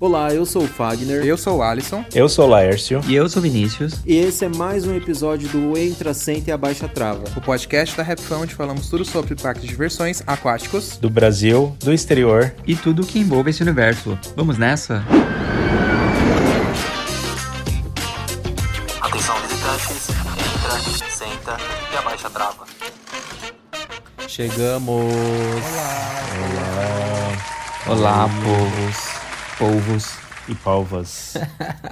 Olá, eu sou o Fagner. Eu sou o Alisson. Eu sou o Laércio. E eu sou o Vinícius. E esse é mais um episódio do Entra, Senta e Abaixa Trava. O podcast da RapFan, onde falamos tudo sobre parques de diversões aquáticos. Do Brasil, do exterior. E tudo que envolve esse universo. Vamos nessa? Atenção visitantes, entra, senta e abaixa a trava. Chegamos! Olá! Olá, povos! Polvos e polvas.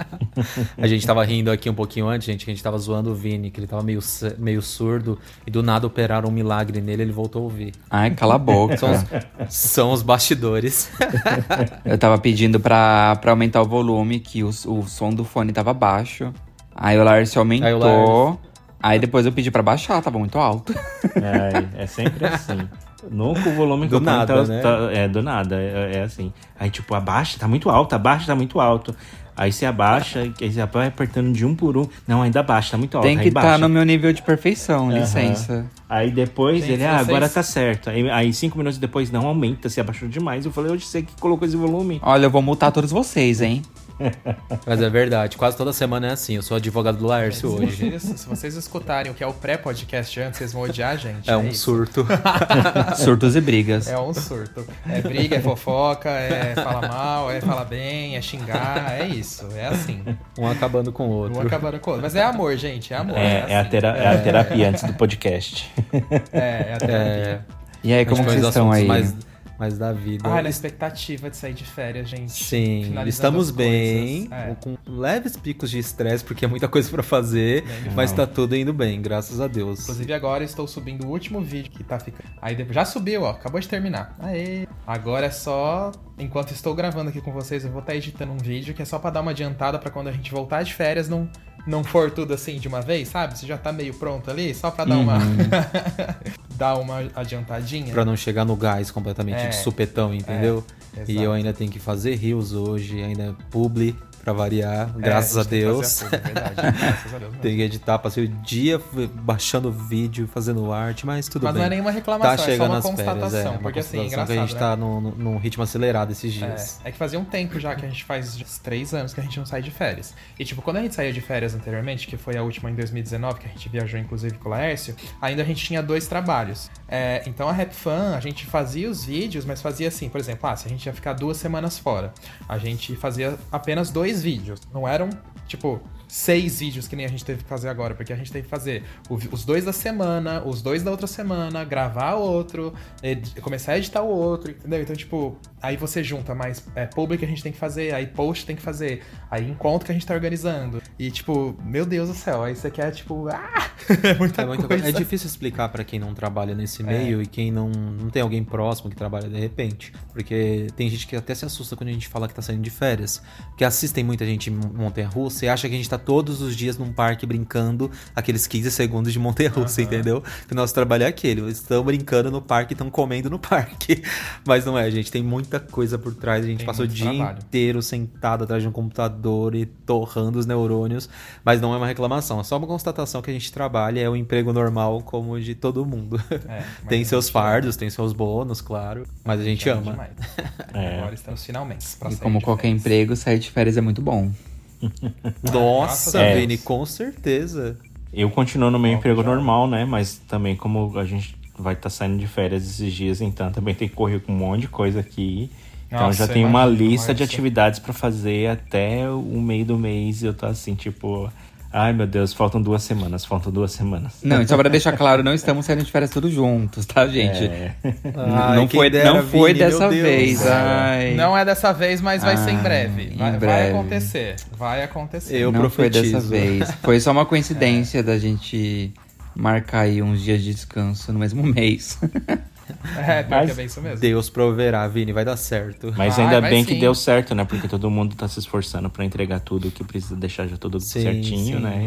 a gente tava rindo aqui um pouquinho antes, gente, que a gente tava zoando o Vini, que ele tava meio, meio surdo e do nada operaram um milagre nele ele voltou a ouvir. Ai, cala a boca. São os, são os bastidores. Eu tava pedindo pra, pra aumentar o volume, que o, o som do fone tava baixo. Aí o Lars aumentou. Aí, Lars... Aí depois eu pedi pra baixar, tava muito alto. É, é sempre assim. Nunca o volume do nada, tá, né? tá, é do nada, é, é, assim. Aí tipo abaixa, tá muito alto, abaixa, tá muito alto. Aí você abaixa, aí você vai apertando de um por um. Não, ainda abaixa, tá muito alto. Tem que estar tá no meu nível de perfeição, uhum. licença. Aí depois Gente, ele, ah, vocês... agora tá certo. Aí, aí, cinco minutos depois, não aumenta, se abaixou demais. Eu falei, hoje você que colocou esse volume. Olha, eu vou multar todos vocês, hein? Mas é verdade, quase toda semana é assim. Eu sou advogado do Laércio se hoje. Vocês, se vocês escutarem o que é o pré-podcast antes, vocês vão odiar a gente. É, é um isso. surto. Surtos e brigas. É um surto. É briga, é fofoca, é falar mal, é falar bem, é xingar, é isso. É assim. Um acabando com o outro. Um acabando com o outro. Mas é amor, gente, é amor. É, é, assim. é, a, tera é a, terapia antes do podcast. É, é a terapia. É. E aí, como vocês estão aí? Mais mas da vida. Ah, na expectativa de sair de férias, gente. Sim, estamos bem, é. com leves picos de estresse, porque é muita coisa para fazer, mas tá tudo indo bem, graças a Deus. Inclusive agora estou subindo o último vídeo que tá ficando. Aí já subiu, ó, acabou de terminar. Aê! Agora é só enquanto estou gravando aqui com vocês, eu vou estar tá editando um vídeo que é só para dar uma adiantada para quando a gente voltar de férias não não for tudo assim de uma vez, sabe? Você já tá meio pronto ali, só para dar uhum. uma dar uma adiantadinha. Para não chegar no gás completamente é, de supetão, entendeu? É, e eu ainda tenho que fazer rios hoje, ainda publi pra variar, é, graças a, Deus. Que verdade, graças a Deus tem que editar, passei o dia baixando vídeo, fazendo arte, mas tudo mas bem. Mas não é nenhuma reclamação, tá chegando é só uma constatação. Férias, é, porque assim, é engraçado, que a gente né? tá num, num ritmo acelerado esses dias. É, é, que fazia um tempo já que a gente faz três anos que a gente não sai de férias. E tipo, quando a gente saía de férias anteriormente, que foi a última em 2019, que a gente viajou inclusive com o Laércio, ainda a gente tinha dois trabalhos. É, então a Rap Fan, a gente fazia os vídeos, mas fazia assim, por exemplo, ah, se a gente ia ficar duas semanas fora, a gente fazia apenas dois vídeos. Não eram, tipo, seis vídeos que nem a gente teve que fazer agora, porque a gente teve que fazer os dois da semana, os dois da outra semana, gravar outro, começar a editar o outro, entendeu? Então, tipo, aí você junta mais é, public que a gente tem que fazer, aí post tem que fazer, aí encontro que a gente tá organizando. E, tipo, meu Deus do céu, aí você quer, tipo, ah! é muita, é muita coisa. É difícil explicar para quem não trabalha nesse meio é. e quem não, não tem alguém próximo que trabalha de repente. Porque tem gente que até se assusta quando a gente fala que tá saindo de férias. Porque assistem muita gente em Montanha Russa e acha que a gente tá todos os dias num parque brincando aqueles 15 segundos de montanha-russa, uhum. entendeu? Que o nosso trabalho é aquele. Eles estão brincando no parque, estão comendo no parque. Mas não é, gente. Tem muita coisa por trás. A gente tem passou o dia trabalho. inteiro sentado atrás de um computador e torrando os neurônios. Mas não é uma reclamação. É só uma constatação que a gente trabalha. É o um emprego normal como o de todo mundo. É, tem seus fardos, ama. tem seus bônus, claro. Mas a gente ama. É. Agora estamos finalmente. E como qualquer férias. emprego, sair de férias é muito bom. Nossa, é. Vini, com certeza. Eu continuo no meu Bom, emprego já. normal, né? Mas também como a gente vai estar tá saindo de férias esses dias, então também tem que correr com um monte de coisa aqui. Então Nossa, já tem uma lista de atividades para fazer até o meio do mês e eu tô assim, tipo, Ai, meu Deus, faltam duas semanas, faltam duas semanas. Não, e só pra deixar claro, não estamos saindo de férias todos juntos, tá, gente? É. Ai, não foi, dera, não foi Vini, dessa vez. Ai. Não é dessa vez, mas vai Ai, ser em breve. Vai, em breve. vai acontecer. Vai acontecer. Eu não profetizo. foi dessa vez. Foi só uma coincidência é. da gente marcar aí uns dias de descanso no mesmo mês. É, pior Mas que é bem isso mesmo. Deus proverá, Vini, vai dar certo. Mas ainda bem que deu certo, né? Porque todo mundo tá se esforçando para entregar tudo que precisa deixar já tudo sim, certinho, sim. né?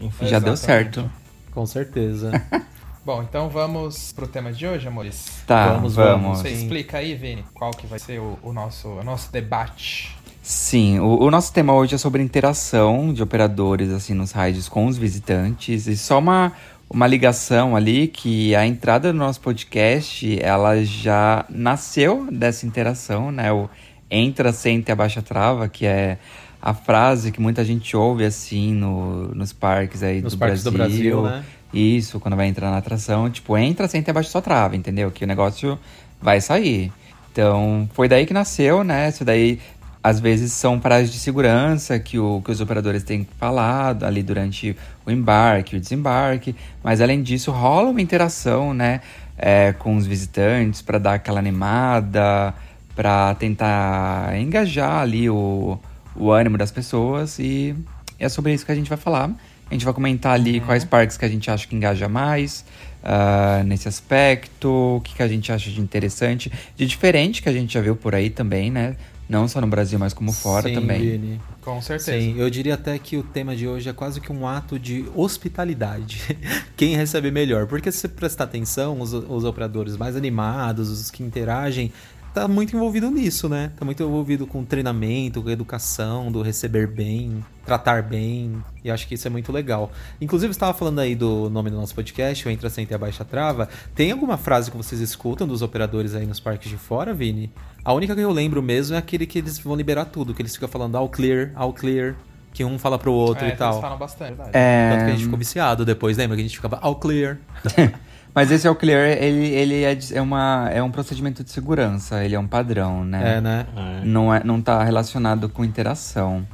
E, enfim. Já deu certo. Com certeza. Bom, então vamos pro tema de hoje, amores? Tá, vamos. vamos. Você explica aí, Vini, qual que vai ser o, o nosso, o nosso debate. Sim, o, o, nosso tema hoje é sobre interação de operadores assim nos raids com os visitantes e só uma uma ligação ali que a entrada do nosso podcast, ela já nasceu dessa interação, né? O entra, sente e abaixa trava, que é a frase que muita gente ouve assim no, nos parques aí nos do, parques Brasil. do Brasil. né? Isso, quando vai entrar na atração, tipo, entra, senta e abaixa sua trava, entendeu? Que o negócio vai sair. Então, foi daí que nasceu, né? Isso daí às vezes são paradas de segurança que, o, que os operadores têm falado ali durante o embarque, o desembarque, mas além disso rola uma interação, né, é, com os visitantes para dar aquela animada, para tentar engajar ali o, o ânimo das pessoas e é sobre isso que a gente vai falar. A gente vai comentar ali uhum. quais parques que a gente acha que engaja mais uh, nesse aspecto, o que, que a gente acha de interessante, de diferente que a gente já viu por aí também, né? Não só no Brasil, mas como fora Sim, também. Vini. Com certeza. Sim, eu diria até que o tema de hoje é quase que um ato de hospitalidade. Quem recebe melhor. Porque se você prestar atenção, os, os operadores mais animados, os que interagem, tá muito envolvido nisso, né? Tá muito envolvido com treinamento, com educação, do receber bem, tratar bem. E acho que isso é muito legal. Inclusive, você estava falando aí do nome do nosso podcast, o Entra Senta e Abaixa Trava. Tem alguma frase que vocês escutam dos operadores aí nos parques de fora, Vini? A única que eu lembro mesmo é aquele que eles vão liberar tudo, que eles ficam falando all clear, all clear. Que um fala pro outro é, e tal. Eles falam bastante, é... Tanto que a gente ficou viciado depois, lembra? Que a gente ficava all clear. Mas esse All Clear, ele, ele é, é, uma, é um procedimento de segurança, ele é um padrão, né? É, né? É. Não, é, não tá relacionado com interação.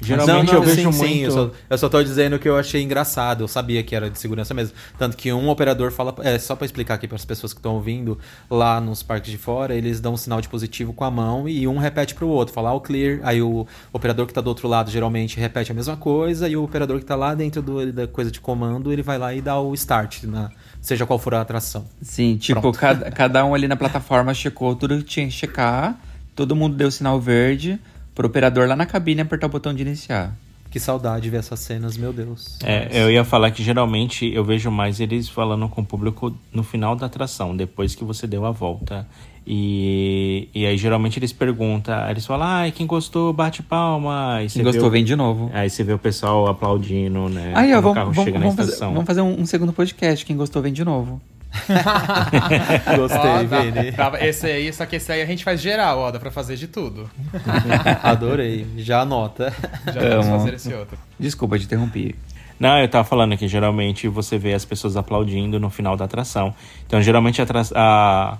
Geralmente não, não, eu vejo sim, muito. Sim, eu, só, eu só tô dizendo que eu achei engraçado. Eu sabia que era de segurança mesmo. Tanto que um operador fala. É, só para explicar aqui para as pessoas que estão ouvindo, lá nos parques de fora, eles dão um sinal de positivo com a mão e um repete pro outro, fala all clear. Aí o operador que tá do outro lado geralmente repete a mesma coisa e o operador que tá lá dentro do, da coisa de comando, ele vai lá e dá o start, na, seja qual for a atração. Sim, tipo, cada, cada um ali na plataforma checou tudo que tinha que checar, todo mundo deu sinal verde pro operador lá na cabine apertar o botão de iniciar. Que saudade ver essas cenas, meu Deus. É, eu ia falar que geralmente eu vejo mais eles falando com o público no final da atração, depois que você deu a volta. E, e aí geralmente eles perguntam, eles falam, ah, quem gostou, bate palma. Aí quem gostou, o, vem de novo. Aí você vê o pessoal aplaudindo, né? Aí, ó, vamos, vamos, vamos, fazer, vamos fazer um, um segundo podcast, quem gostou, vem de novo. Gostei, Vini. esse aí, só que esse aí a gente faz geral, ó, dá pra fazer de tudo. Adorei, já anota. Já vamos fazer esse outro. Desculpa, te interrompi. Não, eu tava falando que geralmente você vê as pessoas aplaudindo no final da atração. Então, geralmente a, a,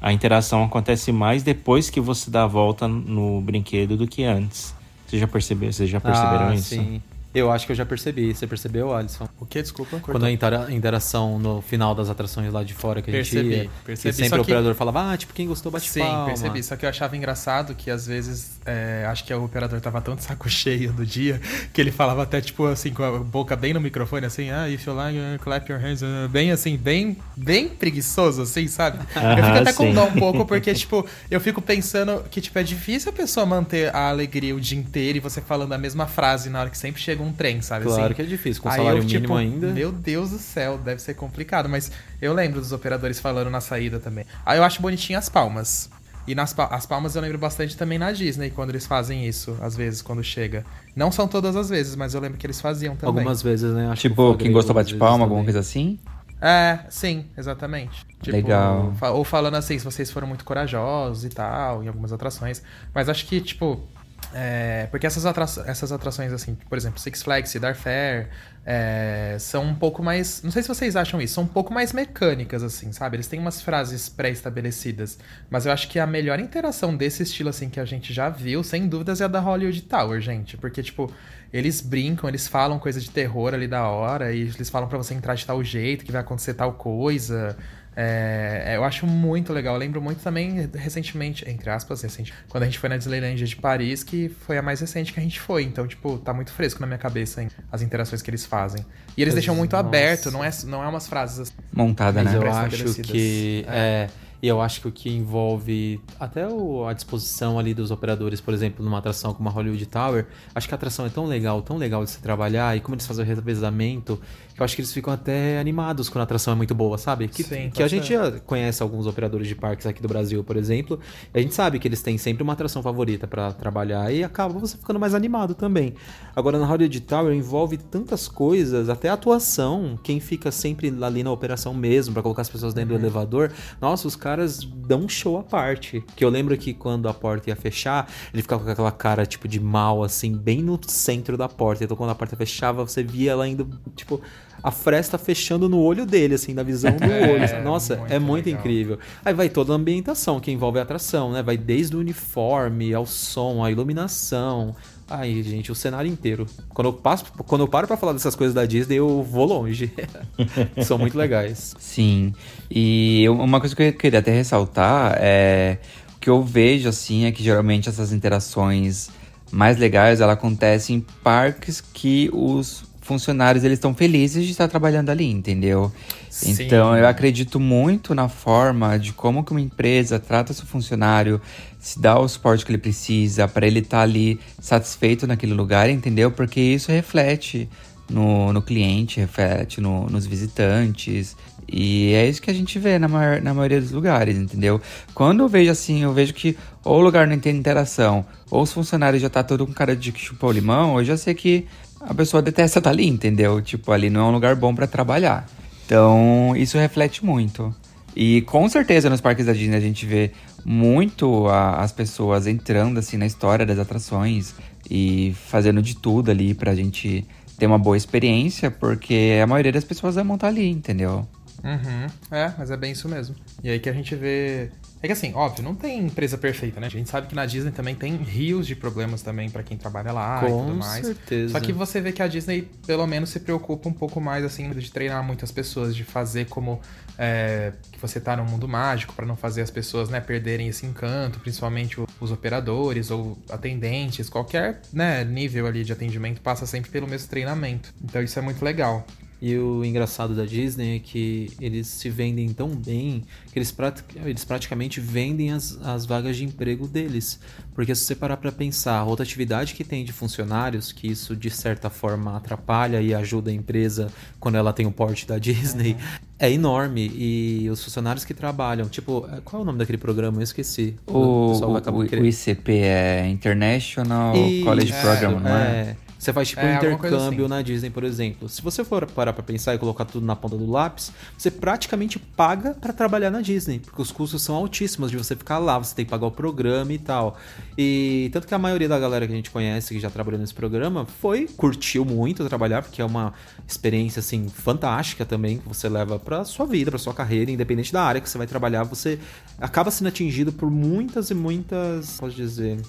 a interação acontece mais depois que você dá a volta no brinquedo do que antes. Você já percebeu? Vocês já perceberam ah, isso? Sim. Eu acho que eu já percebi. Você percebeu, Alisson? O que? Desculpa. Quando a interação no final das atrações lá de fora que a gente percebi, ia. Percebi. E sempre o operador falava, ah, tipo, quem gostou bate Sim, palma. percebi. Só que eu achava engraçado que às vezes, é, acho que o operador tava tão de saco cheio do dia, que ele falava até, tipo, assim, com a boca bem no microfone, assim, ah, if you like, uh, clap your hands. Uh, bem assim, bem, bem preguiçoso, assim, sabe? eu fico até com dó um pouco, porque, tipo, eu fico pensando que, tipo, é difícil a pessoa manter a alegria o dia inteiro e você falando a mesma frase na hora que sempre chega num trem, sabe? Claro assim? que é difícil, com salário eu, mínimo tipo, ainda. Meu Deus do céu, deve ser complicado. Mas eu lembro dos operadores falando na saída também. Aí eu acho bonitinho as palmas. E nas as palmas eu lembro bastante também na Disney, quando eles fazem isso, às vezes, quando chega. Não são todas as vezes, mas eu lembro que eles faziam também. Algumas vezes, né? Acho tipo, que quem gostou bate palma, alguma coisa assim? É, sim, exatamente. Tipo, Legal. Ou falando assim, se vocês foram muito corajosos e tal, em algumas atrações. Mas acho que, tipo, é, porque essas, atra essas atrações, assim, por exemplo, Six Flags, Cedar Fair, é, são um pouco mais. Não sei se vocês acham isso, são um pouco mais mecânicas, assim, sabe? Eles têm umas frases pré-estabelecidas. Mas eu acho que a melhor interação desse estilo, assim, que a gente já viu, sem dúvidas, é a da Hollywood Tower, gente. Porque, tipo, eles brincam, eles falam coisa de terror ali da hora, e eles falam para você entrar de tal jeito, que vai acontecer tal coisa. É, eu acho muito legal. Eu lembro muito também recentemente, entre aspas, recente, quando a gente foi na Disneyland de Paris, que foi a mais recente que a gente foi. Então, tipo, tá muito fresco na minha cabeça hein, as interações que eles fazem. E eles deixam muito nossa. aberto, não é, não é umas frases assim, montada, né? Eu acho que é. é e eu acho que o que envolve até o, a disposição ali dos operadores, por exemplo, numa atração como a Hollywood Tower, acho que a atração é tão legal, tão legal de se trabalhar, e como eles fazem o revezamento, eu acho que eles ficam até animados quando a atração é muito boa, sabe? Que, Sim, que a gente conhece alguns operadores de parques aqui do Brasil, por exemplo, e a gente sabe que eles têm sempre uma atração favorita para trabalhar e acaba você ficando mais animado também. Agora na Hollywood Tower envolve tantas coisas, até a atuação, quem fica sempre ali na operação mesmo para colocar as pessoas dentro uhum. do elevador, nossa, os caras dão um show à parte. Que eu lembro que quando a porta ia fechar, ele ficava com aquela cara tipo de mal assim, bem no centro da porta. Então quando a porta fechava, você via ela indo tipo a fresta fechando no olho dele, assim, na visão do é, olho. Nossa, muito é muito legal. incrível. Aí vai toda a ambientação que envolve a atração, né? Vai desde o uniforme ao som, a iluminação. Aí, gente, o cenário inteiro. Quando eu, passo, quando eu paro para falar dessas coisas da Disney, eu vou longe. São muito legais. Sim. E uma coisa que eu queria até ressaltar é o que eu vejo assim é que geralmente essas interações mais legais ela acontecem em parques que os funcionários eles estão felizes de estar trabalhando ali, entendeu? Sim. Então eu acredito muito na forma de como que uma empresa trata seu funcionário, se dá o suporte que ele precisa para ele estar tá ali satisfeito naquele lugar, entendeu? Porque isso reflete no, no cliente, reflete no, nos visitantes. E é isso que a gente vê na, maior, na maioria dos lugares, entendeu? Quando eu vejo assim, eu vejo que ou o lugar não tem interação, ou os funcionários já tá todo com cara de que chupou limão, eu já sei que a pessoa detesta estar tá ali, entendeu? Tipo, ali não é um lugar bom para trabalhar. Então, isso reflete muito. E com certeza nos parques da Disney a gente vê muito a, as pessoas entrando assim na história das atrações e fazendo de tudo ali pra gente ter uma boa experiência, porque a maioria das pessoas vai montar ali, entendeu? Uhum. É, mas é bem isso mesmo. E aí que a gente vê é que assim, óbvio, não tem empresa perfeita, né? A gente sabe que na Disney também tem rios de problemas também para quem trabalha lá Com e tudo mais. certeza. Só que você vê que a Disney, pelo menos, se preocupa um pouco mais, assim, de treinar muitas pessoas, de fazer como é, que você tá no mundo mágico, para não fazer as pessoas, né, perderem esse encanto, principalmente os operadores ou atendentes, qualquer né, nível ali de atendimento passa sempre pelo mesmo treinamento. Então isso é muito legal. E o engraçado da Disney é que eles se vendem tão bem que eles, prat eles praticamente vendem as, as vagas de emprego deles. Porque se você parar para pensar, a rotatividade que tem de funcionários, que isso de certa forma atrapalha e ajuda a empresa quando ela tem o porte da Disney, uhum. é enorme. E os funcionários que trabalham, tipo, qual é o nome daquele programa? Eu esqueci. O, o, o, o ICP é International College é, Program, não é? é você faz tipo é, um intercâmbio assim. na Disney, por exemplo. Se você for parar pra pensar e colocar tudo na ponta do lápis, você praticamente paga para trabalhar na Disney, porque os custos são altíssimos de você ficar lá, você tem que pagar o programa e tal. E tanto que a maioria da galera que a gente conhece que já trabalhou nesse programa foi, curtiu muito trabalhar, porque é uma experiência assim fantástica também que você leva para sua vida, para sua carreira, independente da área que você vai trabalhar, você acaba sendo atingido por muitas e muitas, posso dizer,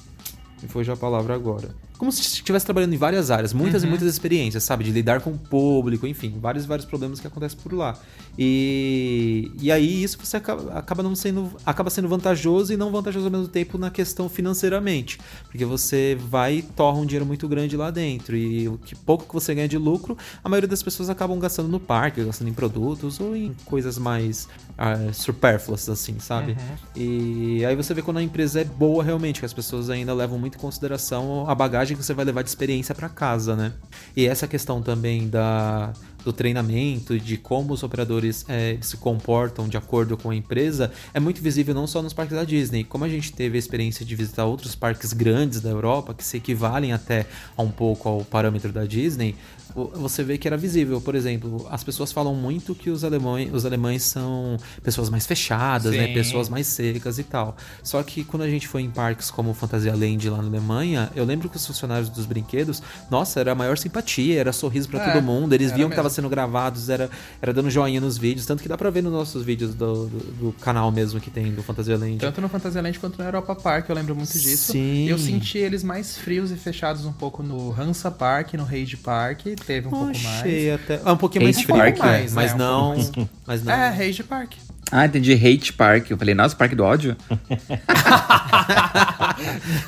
me foi já a palavra agora como se estivesse trabalhando em várias áreas, muitas uhum. e muitas experiências, sabe? De lidar com o público, enfim, vários vários problemas que acontecem por lá. E, e aí isso você acaba, acaba não sendo acaba sendo vantajoso e não vantajoso ao mesmo tempo na questão financeiramente, porque você vai e torra um dinheiro muito grande lá dentro e o que pouco que você ganha de lucro, a maioria das pessoas acabam gastando no parque, gastando em produtos ou em coisas mais uh, supérfluas assim, sabe? Uhum. E aí você vê quando a empresa é boa realmente, que as pessoas ainda levam muito em consideração a bagagem bagagem que você vai levar de experiência para casa, né? E essa questão também da do treinamento, de como os operadores é, se comportam de acordo com a empresa, é muito visível não só nos parques da Disney. Como a gente teve a experiência de visitar outros parques grandes da Europa, que se equivalem até a um pouco ao parâmetro da Disney, você vê que era visível. Por exemplo, as pessoas falam muito que os alemães, os alemães são pessoas mais fechadas, né? Pessoas mais secas e tal. Só que quando a gente foi em parques como Fantasia Land lá na Alemanha, eu lembro que os funcionários dos brinquedos, nossa, era a maior simpatia, era sorriso para é, todo mundo. Eles viam mesmo. que estava sendo gravados, era, era dando joinha nos vídeos. Tanto que dá pra ver nos nossos vídeos do, do, do canal mesmo que tem do Fantasia Land. Tanto no Fantasia Land quanto no Europa Park, eu lembro muito disso. Sim. Eu senti eles mais frios e fechados um pouco no Hansa Park, no Rage Park teve um pouco mais. Até... Ah, um pouquinho mais Rage Park, mais, mas, né? não, um mas não. É, Rage Park. Ah, entendi. Hate Park. Eu falei, nossa, Parque do Ódio?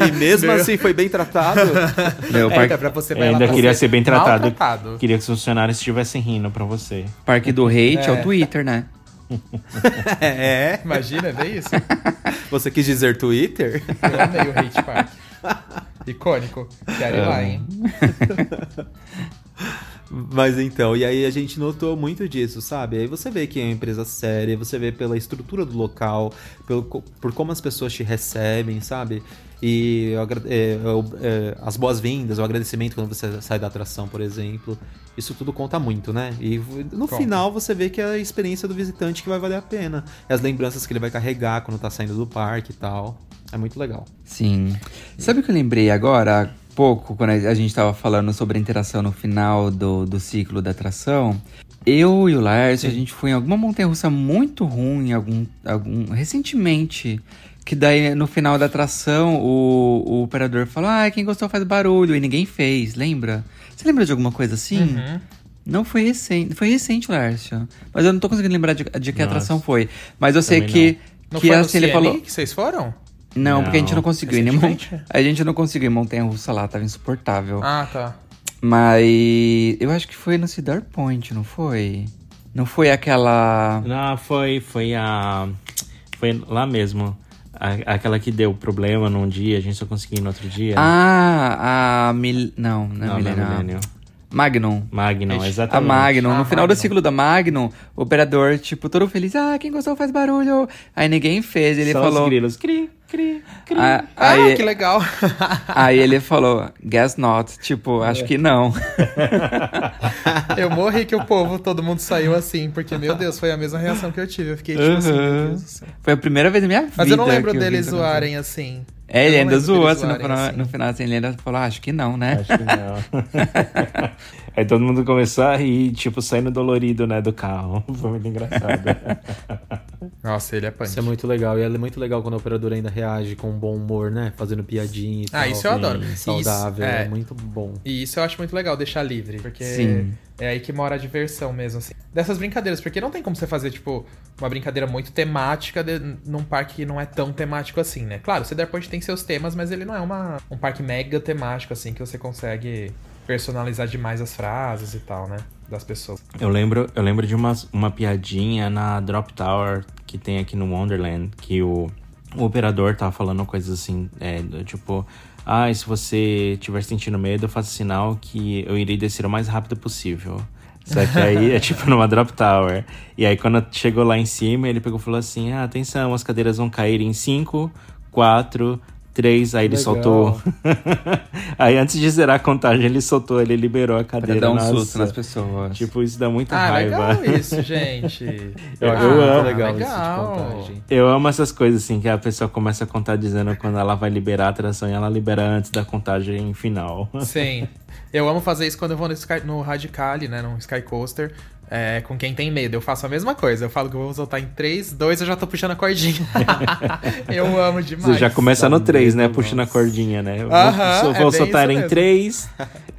e mesmo assim foi bem tratado. Meu, parque... É, pra você eu ainda queria ser bem tratado. tratado. Queria que os funcionários estivessem rindo pra você. Parque do Hate é, é o Twitter, né? é. Imagina, é isso. Você quis dizer Twitter? Eu amei o Hate Park. Icônico. Quero ir lá, hein? Mas então, e aí a gente notou muito disso, sabe? Aí você vê que é uma empresa séria, você vê pela estrutura do local, pelo, por como as pessoas te recebem, sabe? E é, é, as boas-vindas, o agradecimento quando você sai da atração, por exemplo. Isso tudo conta muito, né? E no conta. final você vê que é a experiência do visitante que vai valer a pena. É as lembranças que ele vai carregar quando tá saindo do parque e tal. É muito legal. Sim. Sabe o que eu lembrei agora? Pouco, quando a gente estava falando sobre a interação no final do, do ciclo da atração, eu e o Lars, a gente foi em alguma montanha-russa muito ruim, algum, algum recentemente, que daí no final da atração o, o operador falou, ah, quem gostou faz barulho, e ninguém fez, lembra? Você lembra de alguma coisa assim? Uhum. Não foi recente, foi recente, Lárcio. Mas eu não tô conseguindo lembrar de, de que Nossa. atração foi. Mas eu sei que, não. que não foi assim, ele falou. que vocês foram? Não, não, porque a gente não conseguiu ir em A gente não conseguiu Montanha Russa lá, tava insuportável. Ah, tá. Mas eu acho que foi no Cedar Point, não foi? Não foi aquela. Não, foi, foi a. Foi lá mesmo. A, aquela que deu problema num dia, a gente só conseguiu ir no outro dia. Ah, a Mil... Não, não, é não, não, não. Magnum. Magnum, exatamente. A Magnum. Ah, no final Magnum. do ciclo da Magnum, o operador, tipo, todo feliz. Ah, quem gostou faz barulho. Aí ninguém fez. Ele Só falou. Os grilos. Cri, cri, cri. Ah, aí, ah, que legal. aí ele falou, guess not. Tipo, acho que não. eu morri que o povo, todo mundo saiu assim, porque, meu Deus, foi a mesma reação que eu tive. Eu fiquei tipo uhum. assim, meu Deus do céu. Foi a primeira vez na minha vida. Mas eu não lembro deles zoarem assim. É, ele ainda zoou assim no, final, assim. no final, assim, ele ainda falou, ah, acho que não, né? Acho que não. Aí todo mundo começou a rir, tipo, saindo dolorido, né, do carro. Foi muito engraçado. Nossa, ele é punk. Isso é muito legal. E é muito legal quando o operador ainda reage com um bom humor, né? Fazendo piadinha e Ah, tal, isso eu adoro. Saudável, isso, é. é. muito bom. E isso eu acho muito legal, deixar livre. Porque Sim. É aí que mora a diversão mesmo, assim. Dessas brincadeiras, porque não tem como você fazer, tipo, uma brincadeira muito temática de, num parque que não é tão temático assim, né? Claro, o Cedar Point tem seus temas, mas ele não é uma, um parque mega temático, assim, que você consegue personalizar demais as frases e tal, né? Das pessoas. Eu lembro, eu lembro de uma, uma piadinha na Drop Tower que tem aqui no Wonderland, que o, o operador tava falando coisas assim, é, tipo, ah, se você estiver sentindo medo, faça sinal que eu irei descer o mais rápido possível. Só que aí é tipo numa drop tower. E aí quando chegou lá em cima, ele pegou e falou assim: ah, atenção, as cadeiras vão cair em 5, 4, três, aí ele Legal. soltou. aí antes de zerar a contagem, ele soltou, ele liberou a cadeira. Pra dar um Nossa. susto nas pessoas. Tipo, isso dá muita ah, raiva. Legal isso, gente. eu, ah, eu amo. Legal, legal. Eu amo essas coisas assim, que a pessoa começa a contar dizendo quando ela vai liberar a atração e ela libera antes da contagem final. Sim. Eu amo fazer isso quando eu vou no, Sky, no Radicali, né? No Sky Coaster. É, com quem tem medo. Eu faço a mesma coisa. Eu falo que eu vou soltar em 3, 2, eu já tô puxando a cordinha. eu amo demais. Você já começa no 3, né? Puxando a cordinha, né? Eu vou, uh -huh, vou é soltar em 3,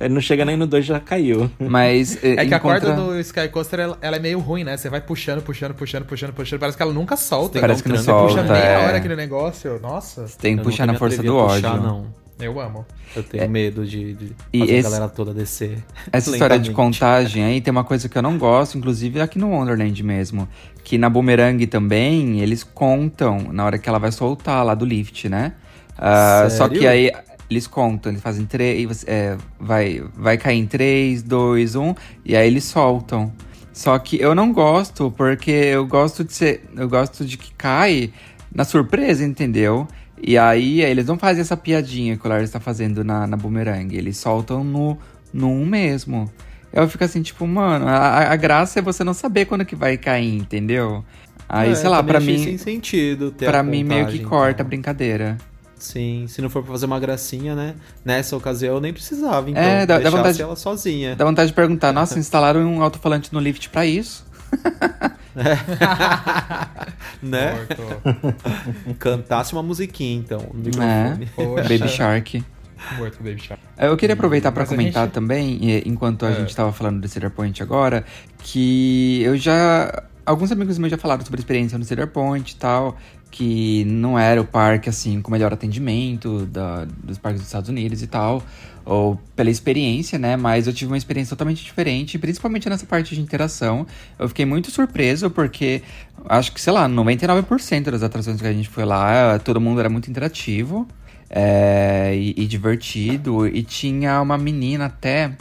não chega nem no 2, já caiu. Mas. É que a corda do Sky Coaster ela, ela, é meio ruim, né? Você vai puxando, puxando, puxando, puxando, puxando. Parece que ela nunca solta. Parece que não solta. Você puxa meia é. hora aquele negócio. Nossa. Você tem que puxar na força do ódio. Puxar, não. Eu amo. Eu tenho é, medo de, de e fazer esse, a galera toda descer. Essa história de contagem aí tem uma coisa que eu não gosto, inclusive aqui no Wonderland mesmo. Que na Boomerang também, eles contam na hora que ela vai soltar lá do lift, né? Uh, só que aí eles contam, eles fazem três. É, vai, vai cair em 3, 2, 1, e aí eles soltam. Só que eu não gosto, porque eu gosto de ser. Eu gosto de que cai na surpresa, entendeu? E aí eles não fazem essa piadinha que o Lars está fazendo na, na boomerang. Eles soltam no, no 1 mesmo. Eu fico assim, tipo, mano, a, a graça é você não saber quando que vai cair, entendeu? Aí, É, sei lá, pra mim. sem sentido ter Pra mim, meio que corta então. a brincadeira. Sim, se não for pra fazer uma gracinha, né? Nessa ocasião eu nem precisava, então. É, dá- dá vontade- ela sozinha. Dá vontade de perguntar, nossa, instalaram um alto-falante no lift pra isso? né? Cantasse uma musiquinha, então, no É. Baby Shark. Morto Baby Shark. Eu queria aproveitar para comentar gente- também, enquanto a É. gente estava falando do Cedar Point agora, que eu já. Alguns amigos meus já falaram sobre a experiência no Cedar Point e tal, que não era o parque assim com o melhor atendimento da- dos parques dos Estados Unidos e tal, ou pela experiência, né? Mas eu tive uma experiência totalmente diferente, principalmente nessa parte de interação. Eu fiquei muito surpreso porque acho que, sei lá, 99% das atrações que a gente foi lá, todo mundo era muito interativo é, e, e divertido. E tinha uma menina até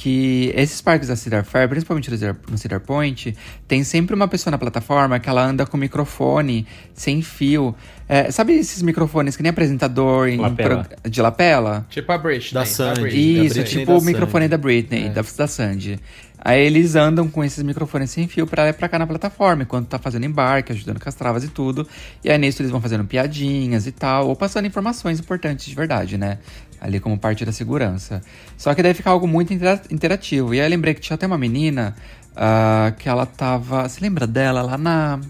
que esses parques da Cedar Fair, principalmente no Cedar, Point, tem sempre uma pessoa na plataforma que ela anda com microfone sem fio. É, sabe esses microfones que nem apresentador em Lapela. pro- de lapela? Tipo a Britney. Da Sandy. Britney. da Isso, Britney tipo o microfone Sandy. da Britney, da, da Sandy. Aí eles andam com esses microfones sem fio pra lá e pra cá na plataforma, enquanto tá fazendo embarque, ajudando com as travas e tudo. E aí nisso eles vão fazendo piadinhas e tal, ou passando informações importantes de verdade, né? Ali como parte da segurança. Só que daí fica algo muito intera- interativo. E aí eu lembrei que tinha até uma menina ah, que ela tava. Você lembra dela lá na,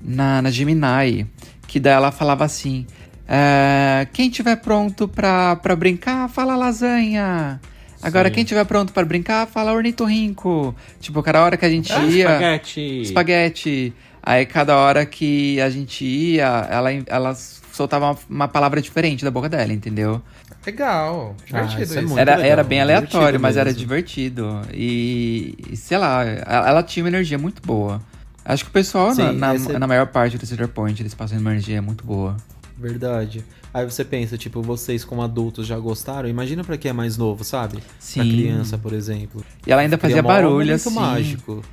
na, na Gemini? Que daí ela falava assim: "É, quem tiver pronto pra, pra brincar, fala lasanha. Agora, Sim. quem tiver pronto pra brincar, fala ornitorrinco. Tipo, cada hora que a gente Ah, ia. espaguete. Espaguete. Aí, cada hora que a gente ia, ela, ela soltava uma, uma palavra diferente da boca dela, entendeu? Legal. Divertido isso é isso. muito Era, legal, era bem divertido aleatório, mas era divertido. E, e, sei lá, ela, ela tinha uma energia muito boa. Acho que o pessoal, na, Sim, na, esse- na maior parte do Cedar Point, eles passam uma energia muito boa. Verdade. Aí você pensa, tipo, vocês como adultos já gostaram? Imagina pra quem é mais novo, sabe? Pra Sim. criança, por exemplo. E ela ainda fazia mó barulho, assim. mágico.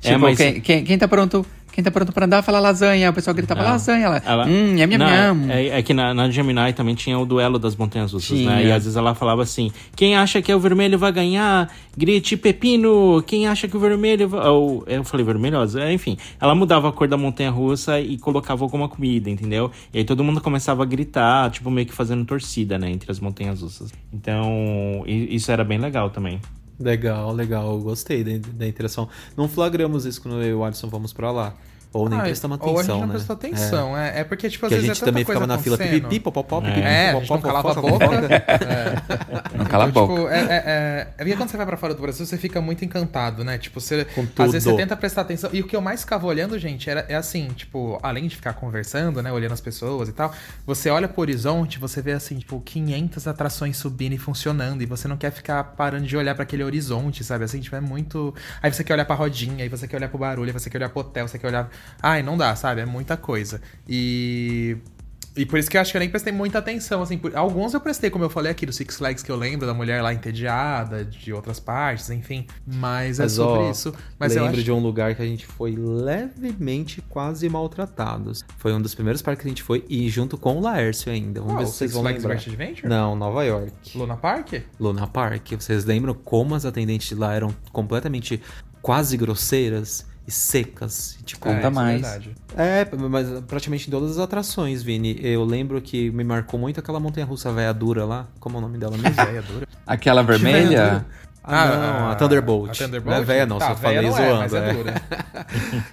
Tipo, É, mas- quem, quem, quem tá pronto... Quem tá pronto pra andar, fala lasanha. O pessoal gritava Não. lasanha. Ela, Ela- hum, é minha Não, é, é que na, na Gemini também tinha o duelo das montanhas russas, né? E às vezes ela falava assim: quem acha que é o vermelho vai ganhar, grite pepino. Quem acha que o vermelho vai. Ou, eu falei vermelho, ó, é, enfim. Ela mudava a cor da montanha russa e colocava alguma comida, entendeu? E aí todo mundo começava a gritar, tipo, meio que fazendo torcida, né? Entre as montanhas russas. Então, isso era bem legal também. Legal, legal. Gostei da, da interação. Não flagramos isso quando eu e o Alisson fomos pra lá. Ou nem Ah, prestamos Ou a gente atenção, não né? prestou atenção, é. É, porque, tipo, às Que a vezes gente é tanta também coisa ficava na fila pipipi, popopó, É. pipipi, É, popopó, não calava a fofoca, boca. fofoca. É. Não cala a Então, boca. Tipo, é, é, é, é porque quando você vai pra fora do Brasil, você fica muito encantado, né? Tipo, você. Com Às vezes tudo. você tenta prestar atenção. E o que eu mais ficava olhando, gente, era, é assim, tipo, além de ficar conversando, né? Olhando as pessoas e tal, você olha pro horizonte, você vê assim, tipo, 500 atrações subindo e funcionando. E você não quer ficar parando de olhar pra aquele horizonte, sabe? Assim, tipo, é muito. Aí você quer olhar pra rodinha, aí você quer olhar pro barulho, aí você quer olhar pro hotel, você quer olhar. Ai, não dá, sabe? É muita coisa. E. E por isso que eu acho que eu nem prestei muita atenção, assim. Por... Alguns eu prestei, como eu falei aqui, do Six Flags que eu lembro, da mulher lá entediada, de outras partes, enfim. Mas é Mas, sobre ó, isso. Mas eu lembro acho... de um lugar que a gente foi levemente quase maltratados. Foi um dos primeiros parques que a gente foi e junto com o Laércio ainda. Vamos Qual? ver se vocês Six vão Flags lembrar. Adventure? Não, Nova York. Luna Park? Luna Park. Vocês lembram como as atendentes de lá eram completamente quase grosseiras e secas? E, tipo, Conta isso é mais. verdade. É, mas praticamente em todas as atrações, Vini. Eu lembro que me marcou muito aquela montanha-russa véia dura lá. Como é o nome dela mesmo? Véia dura. Aquela vermelha? Ah, não, a Thunderbolt. A Thunderbolt? Não é véia não, tá, só falei não é, zoando. mas é é. dura.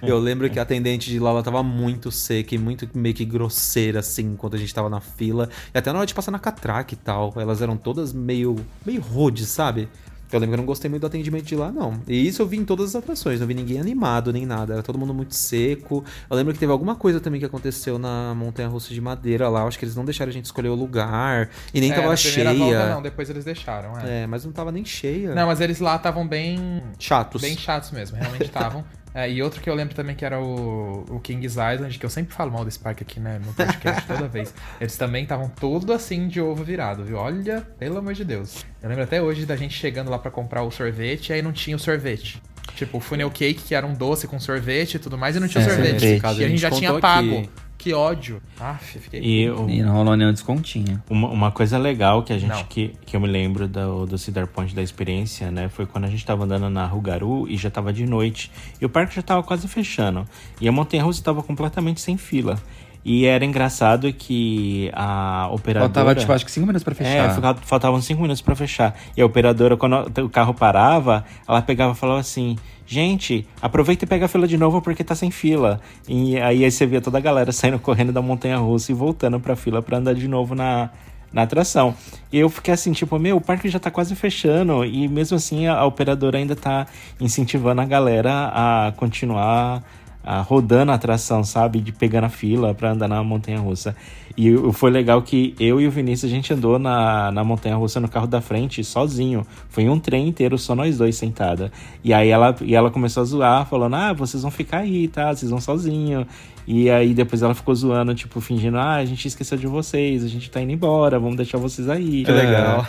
Eu lembro que a atendente de lá, ela tava muito seca e muito meio que grosseira, assim, enquanto a gente tava na fila. E até na hora de passar na catraca e tal, elas eram todas meio, meio rudes, sabe? Eu lembro que eu não gostei muito do atendimento de lá, não. E isso eu vi em todas as atrações, não vi ninguém animado nem nada. Era todo mundo muito seco. Eu lembro que teve alguma coisa também que aconteceu na Montanha Russa de Madeira lá. Eu acho que eles não deixaram a gente escolher o lugar. E nem É, tava cheia. Volta, não, depois eles deixaram, é. É, mas não tava nem cheia. Não, mas eles lá estavam bem. Chatos. Bem chatos mesmo, realmente estavam. É, e outro que eu lembro também que era o, o King's Island, que eu sempre falo mal desse parque aqui, né, no podcast toda vez. Eles também estavam todo assim de ovo virado, viu? Olha, pelo amor de Deus. Eu lembro até hoje da gente chegando lá para comprar o sorvete e aí não tinha o sorvete. Tipo, o funnel cake, que era um doce com sorvete e tudo mais, e não tinha é, sorvete. sorvete. E a gente já tinha pago. Que que ódio. Ah, fiquei. E, o, e não rolou nenhum descontinho. Uma, uma coisa legal que a gente que, que eu me lembro do, do Cedar Point da experiência, né? Foi quando a gente tava andando na Rugaru e já tava de noite. E o parque já tava quase fechando. E a Montanha Russa tava completamente sem fila. E era engraçado que a operadora. Faltava, tipo, acho que 5 minutos pra fechar. É, faltavam 5 minutos pra fechar. E a operadora, quando o carro parava, ela pegava e falava assim: gente, aproveita e pega a fila de novo porque tá sem fila. E aí, aí você via toda a galera saindo correndo da montanha russa e voltando pra fila pra andar de novo na, na atração. E eu fiquei assim, tipo, meu, o parque já tá quase fechando. E mesmo assim, a, a operadora ainda tá incentivando a galera a continuar rodando a atração, sabe? De pegando a fila para andar na montanha russa. E foi legal que eu e o Vinícius a gente andou na, na montanha russa no carro da frente sozinho. Foi um trem inteiro, só nós dois sentada. E aí ela, e ela começou a zoar, falando: Ah, vocês vão ficar aí, tá? Vocês vão sozinho. E aí depois ela ficou zoando, tipo, fingindo: Ah, a gente esqueceu de vocês, a gente tá indo embora, vamos deixar vocês aí. Que legal.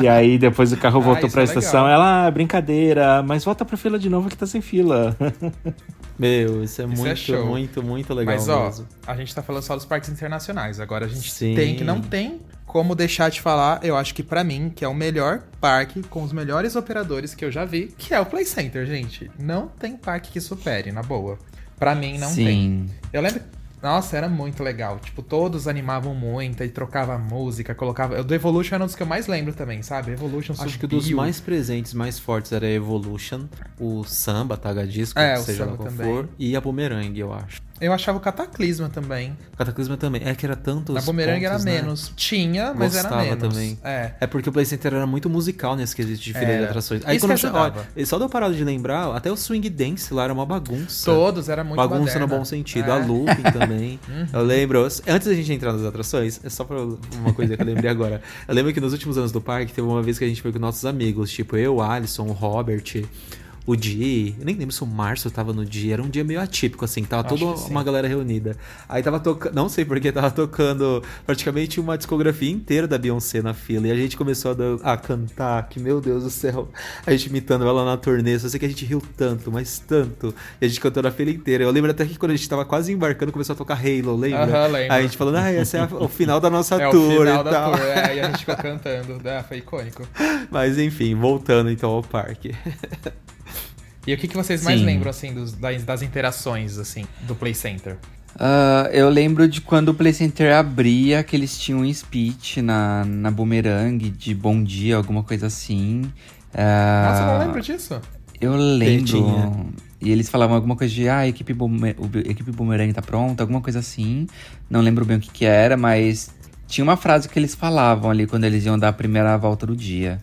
E aí depois o carro ah, voltou ah, pra é estação. Legal. Ela, ah, brincadeira, mas volta pra fila de novo que tá sem fila. Meu, isso é isso muito, é muito, muito legal Mas, ó, mesmo. a gente tá falando só dos parques internacionais. Agora a gente Sim. tem que não tem como deixar de falar, eu acho que para mim, que é o melhor parque com os melhores operadores que eu já vi, que é o Play Center, gente. Não tem parque que supere, na boa. Para mim não Sim. tem. Eu lembro nossa, era muito legal. Tipo, todos animavam muito e trocava música, colocava. O do Evolution era um dos que eu mais lembro também, sabe? Evolution Acho subiu. que dos mais presentes, mais fortes era Evolution, o Samba, Taga Disco, é, seja lá qual for, e a Boomerang, eu acho. Eu achava o Cataclisma também. Cataclisma também. É que era tanto. A Boomerang pontos, era né? menos. Tinha, mas Gostava era menos. também. É. é porque o Play Center era muito musical nesse quesito de fila de atrações. Aí Isso quando eu, olha, só deu parado de lembrar, até o Swing Dance lá era uma bagunça. Todos, era muito Bagunça no bom sentido. É. A Looping também. uhum. Eu lembro. Antes da gente entrar nas atrações, é só pra uma coisa que eu lembrei agora. Eu lembro que nos últimos anos do parque teve uma vez que a gente foi com nossos amigos, tipo eu, o Alisson, o Robert o dia, eu nem lembro se o Márcio tava no dia, era um dia meio atípico, assim, tava toda uma galera reunida. Aí tava tocando, não sei porque, tava tocando praticamente uma discografia inteira da Beyoncé na fila. E a gente começou a, a cantar, que meu Deus do céu, a gente imitando ela na turnê. Só sei que a gente riu tanto, mas tanto. E a gente cantou na fila inteira. Eu lembro até que quando a gente tava quase embarcando, começou a tocar Halo, lembra? Aham, -huh, Aí a gente falando, ah, esse é o final da nossa é tour. O final da tal. tour, é, e a gente ficou cantando. É, foi icônico. Mas enfim, voltando então ao parque. E o que, que vocês mais Sim. lembram, assim, dos, das, das, interações, assim, do Play Center? Uh, eu lembro de quando o Play Center abria, que eles tinham um speech na, na Boomerang de bom dia, alguma coisa assim. Uh, Nossa, eu não lembro disso. Eu lembro. E eles falavam alguma coisa de, ah, a equipe, boomer, a equipe Boomerang tá pronta, alguma coisa assim. Não lembro bem o que que era, mas tinha uma frase que eles falavam ali quando eles iam dar a primeira volta do dia.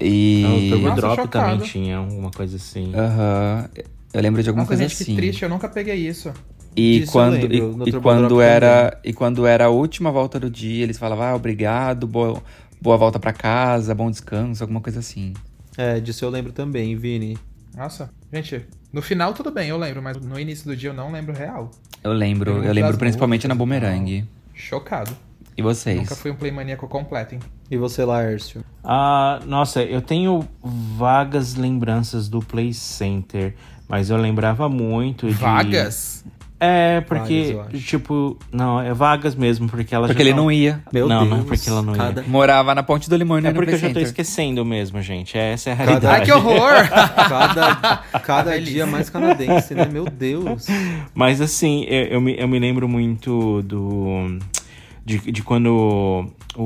E. Não, o Turbo Drop chocado. também tinha alguma coisa assim. Aham. Uhum. Eu lembro de alguma Nossa, coisa gente, assim. Que triste, eu nunca peguei isso. E quando, lembro, e, e quando era e quando era a última volta do dia, eles falavam, ah, obrigado, boa, boa volta para casa, bom descanso, alguma coisa assim. É, disso eu lembro também, Vini. Nossa, gente, no final tudo bem, eu lembro, mas no início do dia eu não lembro real. Eu lembro, eu, eu lembro principalmente na Boomerang. Chocado. E vocês? Nunca fui um playmaníaco completo, hein? E você, Laércio? Ah, nossa, eu tenho vagas lembranças do Play Center, mas eu lembrava muito de... Vagas? É, porque, vagas, tipo, não, é vagas mesmo, porque ela Porque ele não... não ia. Meu não, Deus. Não, é porque ela não cada... ia. Morava na Ponte do Limão e É porque eu já tô esquecendo mesmo, gente. Essa é a realidade. Ai, que horror! cada cada dia mais canadense, né? Meu Deus. Mas assim, eu, eu, me, eu me lembro muito do de, de quando o,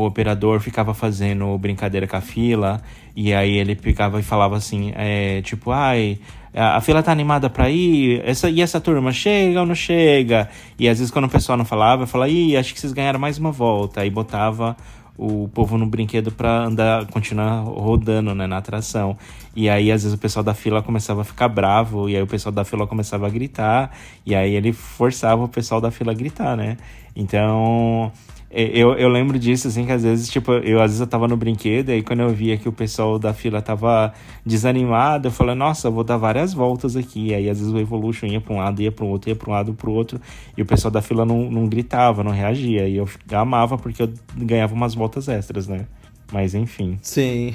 o, operador ficava fazendo brincadeira com a fila, e aí ele ficava e falava assim, é, tipo, ai, a fila tá animada pra ir, essa, e essa turma chega ou não chega? E às vezes quando o pessoal não falava, eu falava, ih, acho que vocês ganharam mais uma volta, aí botava o povo no brinquedo para andar, continuar rodando, né, na atração. E aí, às vezes, o pessoal da fila começava a ficar bravo, e aí o pessoal da fila começava a gritar, e aí ele forçava o pessoal da fila a gritar, né? Então, eu, eu lembro disso, assim, que às vezes, tipo, eu às vezes eu tava no brinquedo, e aí quando eu via que o pessoal da fila tava desanimado, eu falei, nossa, eu vou dar várias voltas aqui. E aí às vezes o Evolution ia pra um lado, ia pro outro, ia pra um lado, pro outro, e o pessoal da fila não, não gritava, não reagia. E eu amava porque eu ganhava umas voltas extras, né? Mas enfim. Sim.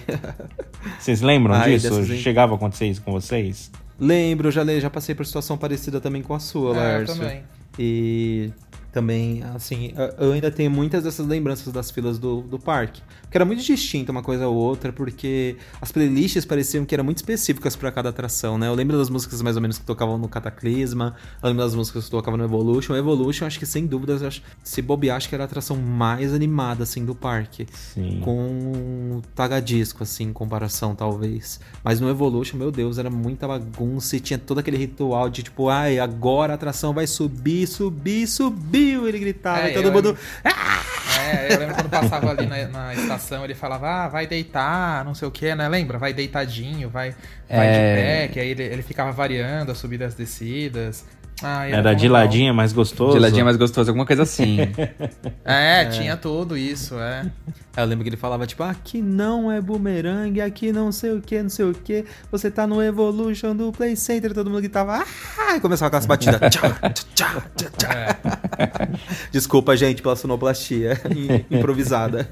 Vocês lembram Ai, disso? Chegava a acontecer isso com vocês? Lembro, já, já passei por situação parecida também com a sua, é, Lárcio. Eu também. E também, assim, eu ainda tenho muitas dessas lembranças das filas do, do parque. Que era muito distinta uma coisa ou outra, porque as playlists pareciam que eram muito específicas para cada atração, né? Eu lembro das músicas mais ou menos que tocavam no Cataclisma, eu lembro das músicas que tocavam no Evolution. Evolution, acho que sem dúvidas, acho, se bobear, acho que era a atração mais animada, assim, do parque. Sim. Com tagadisco, assim, em comparação, talvez. Mas no Evolution, meu Deus, era muita bagunça e tinha todo aquele ritual de tipo, ai, agora a atração vai subir, subir, subir ele gritava, é, e todo mundo. É, eu lembro quando passava ali na, na, estação, ele falava, ah, vai deitar, não sei o que, né? Lembra? Vai deitadinho, vai, vai é... de pé, que aí ele, ele ficava variando as subidas e as descidas. Ah, era, era de ladinha mais gostoso. De ladinha mais gostoso, alguma coisa assim. é, é, tinha tudo isso, é. Eu lembro que ele falava, tipo, aqui não é bumerangue, aqui não sei o que, não sei o que. Você tá no Evolution do Play Center, todo mundo gritava, ah! E começava com as batidas. é. Desculpa, gente, pela sonoplastia improvisada.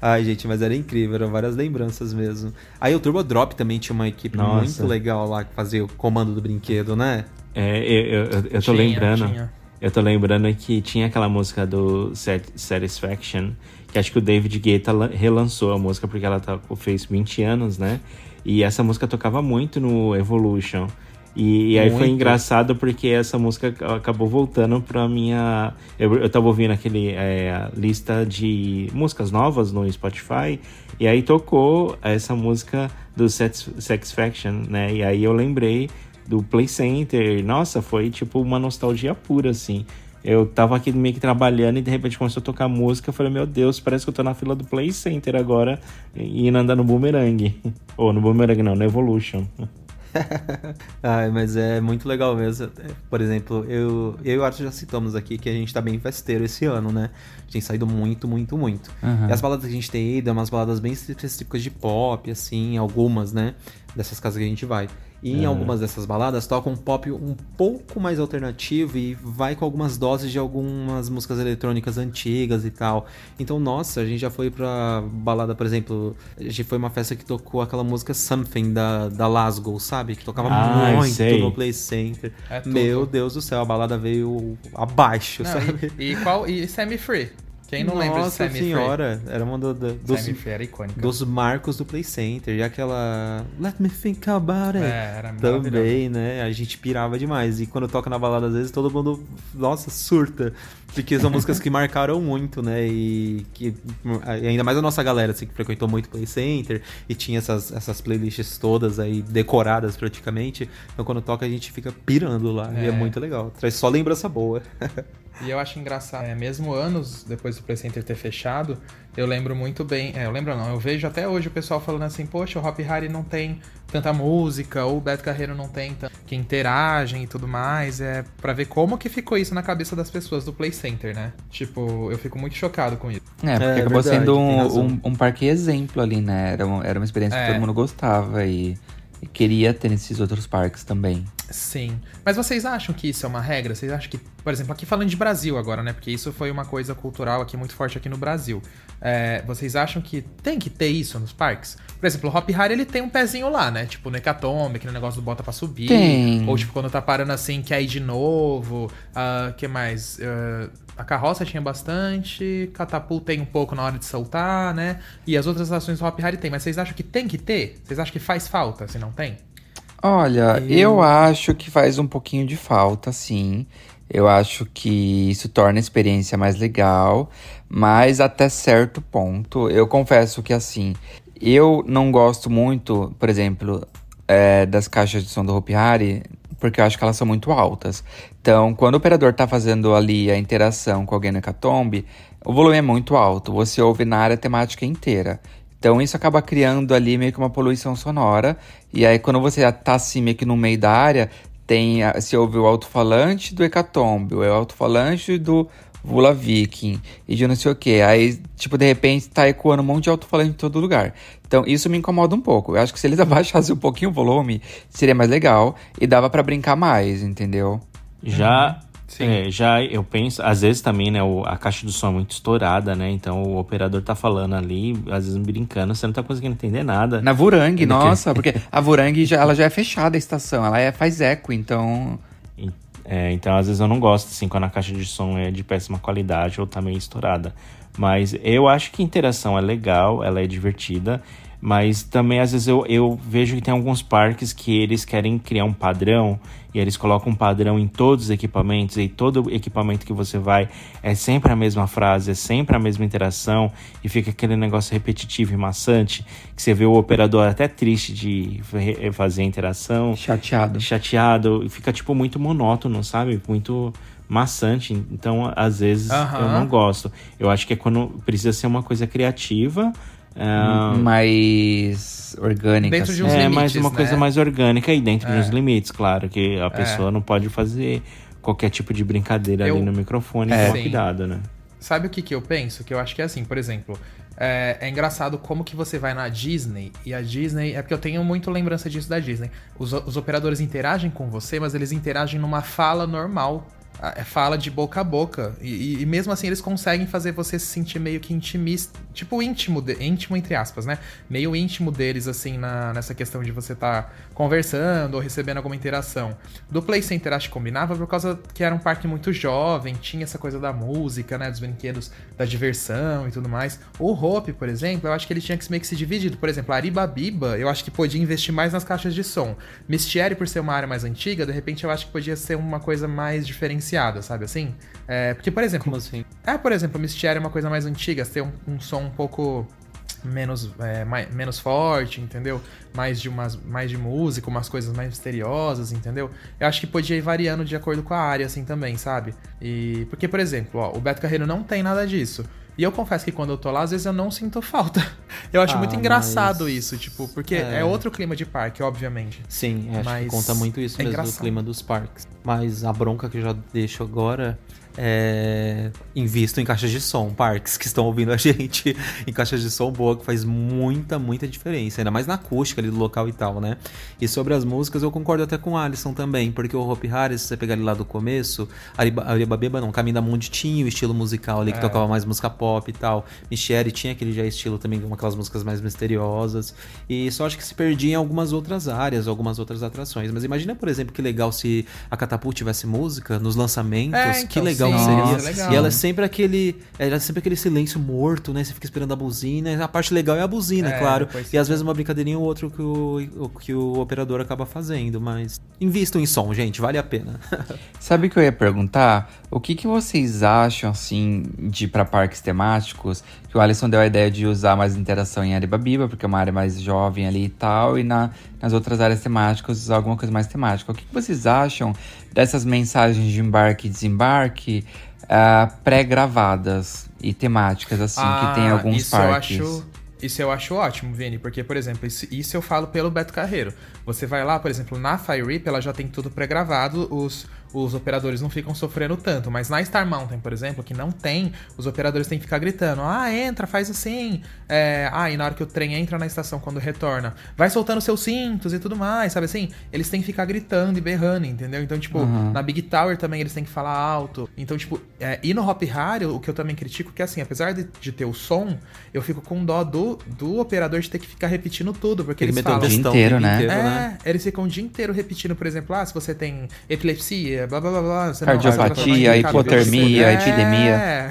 Ai, gente, mas era incrível, eram várias lembranças mesmo. Aí o Turbo Drop também tinha uma equipe Nossa. muito legal lá que fazia o comando do brinquedo, né? É, eu, eu, eu tô tinha, lembrando. Tinha. Eu tô lembrando que tinha aquela música do Satisfaction, que acho que o David Guetta relançou a música porque ela tá, fez 20 anos, né? E essa música tocava muito no Evolution. E, e aí foi engraçado porque essa música acabou voltando pra minha. Eu, eu tava ouvindo aquele é, lista de músicas novas no Spotify, e aí tocou essa música do Satisfaction, né? E aí eu lembrei do Play Center. Nossa, foi tipo uma nostalgia pura, assim. Eu tava aqui meio que trabalhando e de repente começou a tocar música. Eu falei, meu Deus, parece que eu tô na fila do Play Center agora, indo andar no Boomerang. Ou no Boomerang não, no Evolution. Ai, mas é muito legal mesmo. Por exemplo, eu, eu e o Arthur já citamos aqui que a gente tá bem festeiro esse ano, né? A gente tem saído muito, muito, muito. Uhum. E as baladas que a gente tem ido é umas baladas bem específicas de pop, assim, algumas, né? Dessas casas que a gente vai. E em é. algumas dessas baladas toca um pop um pouco mais alternativo e vai com algumas doses de algumas músicas eletrônicas antigas e tal. Então, nossa, a gente já foi pra balada, por exemplo, a gente foi uma festa que tocou aquela música Something da, da Lasgo, sabe? Que tocava ah, muito sei. no Play Center. É Meu Deus do céu, a balada veio abaixo, Não, sabe? E, e qual? E Semi Free? Quem não Nossa lembra de Sammy senhora, era uma do, do, dos, era icônica. dos marcos do Play Center. E aquela Let Me Think About It é, era também, né? A gente pirava demais. E quando toca na balada, às vezes todo mundo, nossa, surta. Porque são músicas que marcaram muito, né? E que ainda mais a nossa galera, assim, que frequentou muito Play Center e tinha essas, essas playlists todas aí decoradas praticamente. Então quando toca a gente fica pirando lá. É. E é muito legal. Traz só lembrança boa. E eu acho engraçado, é, mesmo anos depois do Play Center ter fechado, eu lembro muito bem. É, eu lembro não, eu vejo até hoje o pessoal falando assim, poxa, o Hop Harry não tem tanta música, ou o Beto Carreiro não tem que interagem e tudo mais. É para ver como que ficou isso na cabeça das pessoas do Play Center, né? Tipo, eu fico muito chocado com isso. É, porque é, acabou verdade, sendo um, um, um, parque exemplo ali, né? Era, um, era uma experiência que é. todo mundo gostava e, e queria ter nesses outros parques também. Sim. Mas vocês acham que isso é uma regra? Vocês acham que, por exemplo, aqui falando de Brasil agora, né? Porque isso foi uma coisa cultural aqui muito forte aqui no Brasil. É, vocês acham que tem que ter isso nos parques? Por exemplo, o Hop Harry ele tem um pezinho lá, né? Tipo no Hecatombe, aquele negócio do bota pra subir. Tem. Ou tipo, quando tá parando assim, quer ir de novo. O uh, que mais? Uh, a carroça tinha bastante, catapulta tem um pouco na hora de soltar, né? E as outras ações do Hop Harry tem. Mas vocês acham que tem que ter? Vocês acham que faz falta se não tem? Olha, eu... eu acho que faz um pouquinho de falta, sim. Eu acho que isso torna a experiência mais legal, mas até certo ponto. Eu confesso que, assim, eu não gosto muito, por exemplo, é, das caixas de som do Hopi Hari, porque eu acho que elas são muito altas. Então, quando o operador está fazendo ali a interação com alguém no Hecatombe, o volume é muito alto, você ouve na área temática inteira. Então isso acaba criando ali meio que uma poluição sonora. E aí quando você tá assim meio que no meio da área, tem se ouve o alto-falante do hecatombe, o alto-falante do Vula Viking e de não sei o que. Aí, tipo, de repente tá ecoando um monte de alto-falante em todo lugar. Então, isso me incomoda um pouco. Eu acho que se eles abaixassem um pouquinho o volume, seria mais legal e dava para brincar mais, entendeu? Já é, já eu penso, às vezes também, né, a caixa do som é muito estourada, né? Então o operador tá falando ali, às vezes brincando, você não tá conseguindo entender nada. Na Vurang, nossa, porque a Vurang já, ela já é fechada a estação, ela é, faz eco, então. É, então às vezes eu não gosto, assim, quando a caixa de som é de péssima qualidade ou tá meio estourada. Mas eu acho que a interação é legal, ela é divertida. Mas também, às vezes, eu, eu vejo que tem alguns parques que eles querem criar um padrão e eles colocam um padrão em todos os equipamentos e todo equipamento que você vai é sempre a mesma frase, é sempre a mesma interação e fica aquele negócio repetitivo e maçante que você vê o operador até triste de fazer a interação. Chateado. Chateado e fica, tipo, muito monótono, sabe? Muito maçante. Então, às vezes, eu não gosto. Eu acho que é quando precisa ser uma coisa criativa é, mais orgânica. Dentro de uns é, limites, mais uma né? coisa mais orgânica e dentro é. dos limites, claro, que a é. pessoa não pode fazer qualquer tipo de brincadeira eu... ali no microfone, é. com cuidado, né? Sabe o que, que eu penso? Que eu acho que é assim, por exemplo, é, é, engraçado como que você vai na Disney e a Disney. É porque eu tenho muito lembrança disso da Disney. Os, os operadores interagem com você, mas eles interagem numa fala normal é, fala de boca a boca. E, e, mesmo assim eles conseguem fazer você se sentir meio que intimista. Tipo, íntimo, de, íntimo entre aspas, né? Meio íntimo deles, assim, na, nessa questão de você estar tá conversando ou recebendo alguma interação. Do Play Center acho que combinava por causa que era um parque muito jovem, tinha essa coisa da música, né? Dos brinquedos, da diversão e tudo mais. O Hope, por exemplo, eu acho que ele tinha que meio que se dividido. Por exemplo, a Aribabiba, eu acho que podia investir mais nas caixas de som. Mistieri, por ser uma área mais antiga, de repente eu acho que podia ser uma coisa mais diferenciada diferenciada, sabe assim? É, porque, por exemplo. Como assim? É, por exemplo, Mystery é uma coisa mais antiga, ter um, um som um pouco menos, é, mais, menos forte, entendeu? Mais de, umas, mais de música, umas coisas mais misteriosas, entendeu? Eu acho que podia ir variando de acordo com a área, assim, também, sabe? E. Porque, por exemplo, ó, o Beto Carreiro não tem nada disso. E eu confesso que quando eu tô lá, às vezes eu não sinto falta. Eu acho ah, muito engraçado mas... isso, tipo, porque é... é... outro clima de parque, obviamente. Sim, acho mas que conta muito isso é mesmo engraçado. do clima dos parques. Mas a bronca que eu já deixo agora é, invisto em caixas de som, parques que estão ouvindo a gente em caixas de som boa, que faz muita, muita diferença, ainda mais na acústica ali do local e tal, né? E sobre as músicas, eu concordo até com o Alisson também, porque o Hope Harris, se você pegar ele lá do começo, Aribabeba não, Caminho da Mundi tinha o estilo musical ali, que é. tocava mais música pop e tal. Michele tinha aquele já estilo também, aquelas músicas mais misteriosas, e só acho que se perdia em algumas outras áreas, algumas outras atrações. Mas imagina, por exemplo, que legal se a Catapult tivesse música nos lançamentos, é, então, que legal então seria. Legal. E ela é sempre aquele. Ela é sempre aquele silêncio morto, né? Você fica esperando a buzina. A parte legal é a buzina, é, claro. E às vezes uma brincadeirinha ou outra que o, que o operador acaba fazendo. Mas invistam em som, gente, vale a pena. Sabe o que eu ia perguntar? O que, que vocês acham, assim, de ir pra parques temáticos? Que o Alisson deu a ideia de usar mais interação em Aribabiba, porque é uma área mais jovem ali e tal, e na, nas outras áreas temáticas usar alguma coisa mais temática. O que, vocês acham dessas mensagens de embarque e desembarque uh, pré-gravadas e temáticas, assim, ah, que tem alguns isso parques? Eu acho, isso eu acho ótimo, Vini, porque, por exemplo, isso, isso eu falo pelo Beto Carreiro. Você vai lá, por exemplo, na Fire Rip, ela já tem tudo pré-gravado, os os operadores não ficam sofrendo tanto. Mas na Star Mountain, por exemplo, que não tem, os operadores têm que ficar gritando: ah, entra, faz assim. É, ah, e na hora que o trem entra na estação, quando retorna, vai soltando seus cintos e tudo mais, sabe assim? Eles têm que ficar gritando e berrando, entendeu? Então, tipo, uhum. na Big Tower também eles têm que falar alto. Então, tipo, é, e no Hop Harry, o que eu também critico, que assim, apesar de, de, ter o som, eu fico com dó do, do operador de ter que ficar repetindo tudo, porque Ele eles falam... o dia inteiro, né? Inteiro, é, né? eles ficam o dia inteiro repetindo, por exemplo, ah, se você tem epilepsia, blá blá blá blá. Cardiopatia, hipotermia, é... epidemia.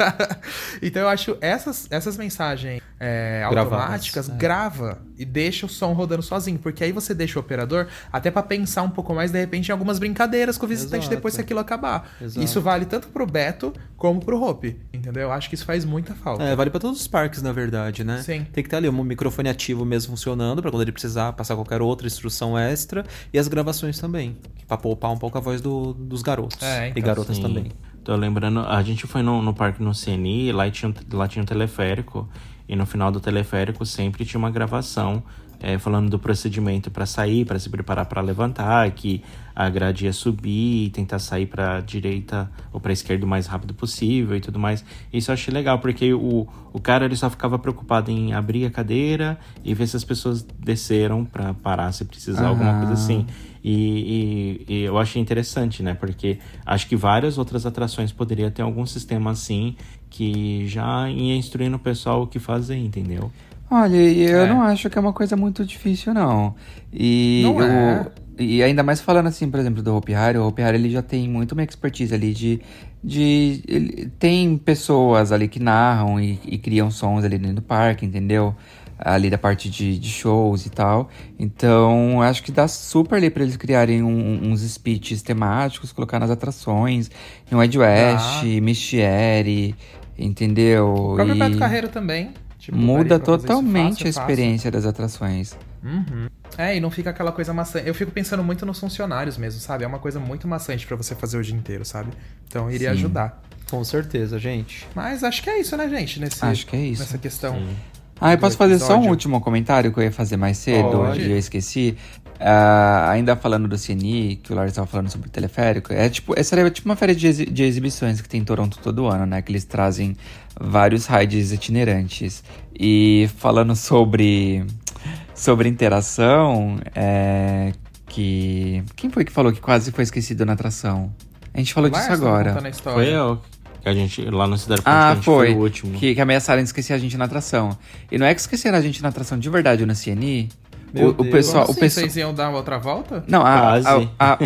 então eu acho essas, essas mensagens é, automáticas, é. grava e deixa o som rodando sozinho. Porque aí você deixa o operador até para pensar um pouco mais, de repente, em algumas brincadeiras com o visitante Exato. depois que aquilo acabar. Exato. Isso vale tanto pro Beto como pro Hope, entendeu? Eu acho que isso faz muita falta. É, vale para todos os parques, na verdade, né? Sim. Tem que ter ali um microfone ativo mesmo funcionando, para quando ele precisar passar qualquer outra instrução extra. E as gravações também, para poupar um pouco a voz do, dos garotos. É, então, e garotas sim. também. Tô lembrando, a gente foi no, no parque no CNI, lá tinha, lá tinha um teleférico. E no final do teleférico sempre tinha uma gravação é, falando do procedimento para sair, para se preparar para levantar, que a grade ia subir, tentar sair para a direita ou para a esquerda o mais rápido possível e tudo mais. Isso eu achei legal, porque o, o cara ele só ficava preocupado em abrir a cadeira e ver se as pessoas desceram para parar se precisar, uhum. alguma coisa assim. E, e, e, eu achei interessante, né? Porque acho que várias outras atrações poderiam ter algum sistema assim que já ia instruindo o pessoal o que fazer, entendeu? Olha, eu é. não acho que é uma coisa muito difícil, não. E não eu, é. E ainda mais falando assim, por exemplo, do Hopi Hari, o Hopi Hari ele já tem muito uma expertise ali de... de ele, tem pessoas ali que narram e, e, criam sons ali dentro do parque, entendeu? Ali da parte de, de shows e tal. Então, acho que dá super ali pra eles criarem um, uns speeches temáticos, colocar nas atrações. Em Ed West, ah. Mistieri, entendeu? O próprio e... Beto Carreiro também. Tipo, muda totalmente fácil, a experiência fácil. das atrações. Uhum. É, e não fica aquela coisa maçante. Eu fico pensando muito nos funcionários mesmo, sabe? É uma coisa muito maçante para você fazer o dia inteiro, sabe? Então iria Sim. ajudar. Com certeza, gente. Mas acho que é isso, né, gente? Nesse, acho que é isso. Nessa questão. Sim. Ah, eu posso fazer só um último comentário que eu ia fazer mais cedo Pode. e eu esqueci. Uh, ainda falando do CNI, que o Lars estava falando sobre o teleférico, é tipo, essa é tipo uma feira de, exi de exibições que tem em Toronto todo ano, né? Que eles trazem vários rides itinerantes. E falando sobre, sobre interação, é, que. Quem foi que falou que quase foi esquecido na atração? A gente falou disso agora. Foi eu. Que a gente, lá no Cidade ah, a gente foi, foi o último. Que, que ameaçaram de esquecer a gente na atração. E não é que esqueceram a gente na atração de verdade no CNI. Meu o, o pessoal, assim? o pessoal... Vocês iam dar uma outra volta? Não, a, a, a,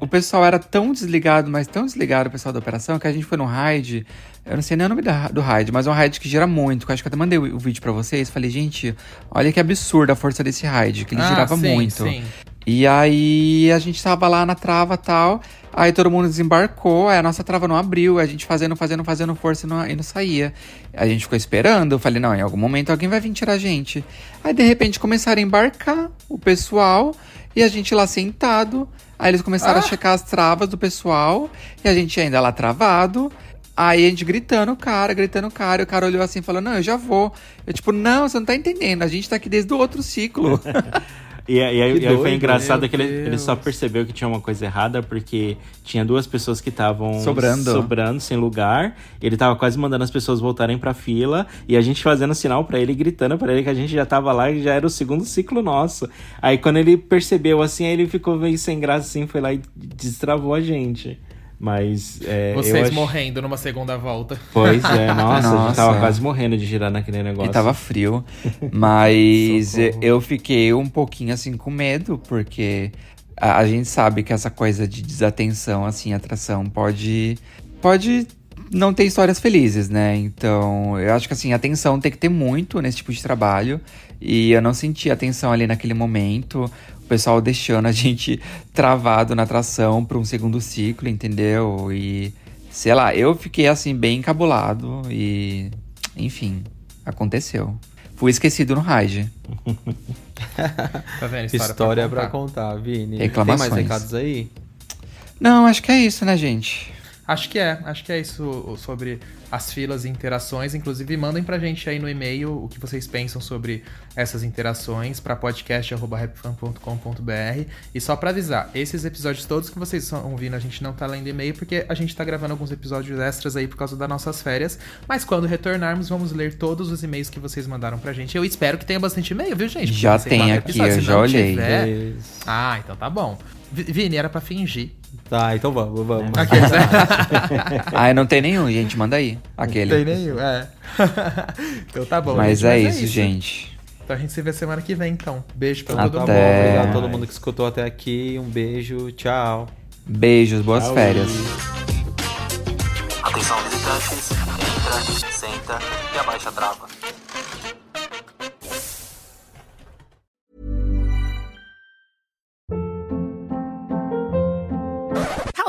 o pessoal era tão desligado, mas tão desligado, o pessoal da operação, que a gente foi no raid. Eu não sei nem o nome da, do raid, mas é um raid que gira muito. Que eu acho que eu até mandei o, o vídeo para vocês. Falei, gente, olha que absurda a força desse raid, que ele ah, girava sim, muito. Sim. E aí a gente tava lá na trava tal. Aí todo mundo desembarcou, aí a nossa trava não abriu, a gente fazendo, fazendo, fazendo força e não, e não saía. A gente ficou esperando, eu falei, não, em algum momento alguém vai vir tirar a gente. Aí de repente começaram a embarcar o pessoal e a gente lá sentado. Aí eles começaram ah. a checar as travas do pessoal e a gente ainda lá travado. Aí a gente gritando o cara, gritando o cara, e o cara olhou assim e falou: Não, eu já vou. Eu, tipo, não, você não tá entendendo, a gente tá aqui desde o outro ciclo. E, e, aí, e aí foi engraçado que ele, ele, só percebeu que tinha uma coisa errada porque tinha duas pessoas que estavam sobrando. sobrando sem lugar. Ele tava quase mandando as pessoas voltarem pra fila e a gente fazendo sinal para ele, gritando para ele que a gente já tava lá e já era o segundo ciclo nosso. Aí quando ele percebeu assim, aí ele ficou meio sem graça assim, foi lá e destravou a gente. Mas. É, Vocês morrendo numa segunda volta. Pois é, nossa, nossa. a gente tava quase morrendo de girar naquele negócio. E tava frio. Mas eu fiquei um pouquinho assim com medo, porque a, a, gente sabe que essa coisa de desatenção, assim, atração, pode. Pode não ter histórias felizes, né? Então, eu acho que assim, atenção tem que ter muito nesse tipo de trabalho. E eu não senti atenção ali naquele momento o pessoal deixando a gente travado na atração para um segundo ciclo, entendeu? E sei lá, eu fiquei assim bem encabulado e enfim, aconteceu. Fui esquecido no raid. tá vendo? História, História pra, contar. pra contar, Vini. Reclamações. Tem mais recados aí? Não, acho que é isso, né, gente? Acho que é, acho que é isso sobre as filas e interações. Inclusive, mandem pra gente aí no e-mail o que vocês pensam sobre essas interações para podcast.rapfan.com.br. E só para avisar, esses episódios todos que vocês estão ouvindo, a gente não tá lendo e-mail porque a gente tá gravando alguns episódios extras aí por causa das nossas férias. Mas quando retornarmos, vamos ler todos os e-mails que vocês mandaram pra gente. Eu espero que tenha bastante e-mail, viu, gente? Já tem aqui, eu já olhei. Tiver... Ah, então tá bom. Vini, era pra fingir. Tá, então vamos, vamos. Aqueles, né? ah, não tem nenhum, gente, manda aí. Aquele. Não tem nenhum, é. então tá bom. Mas, gente, é, mas isso, é, isso, gente. Então a gente se vê semana que vem, então. Beijo pra até todo mundo. Obrigado a todo mundo que escutou até aqui. Um beijo, tchau. Beijos, boas tchau. férias. Atenção, visitantes. Entra, senta e abaixa a trava.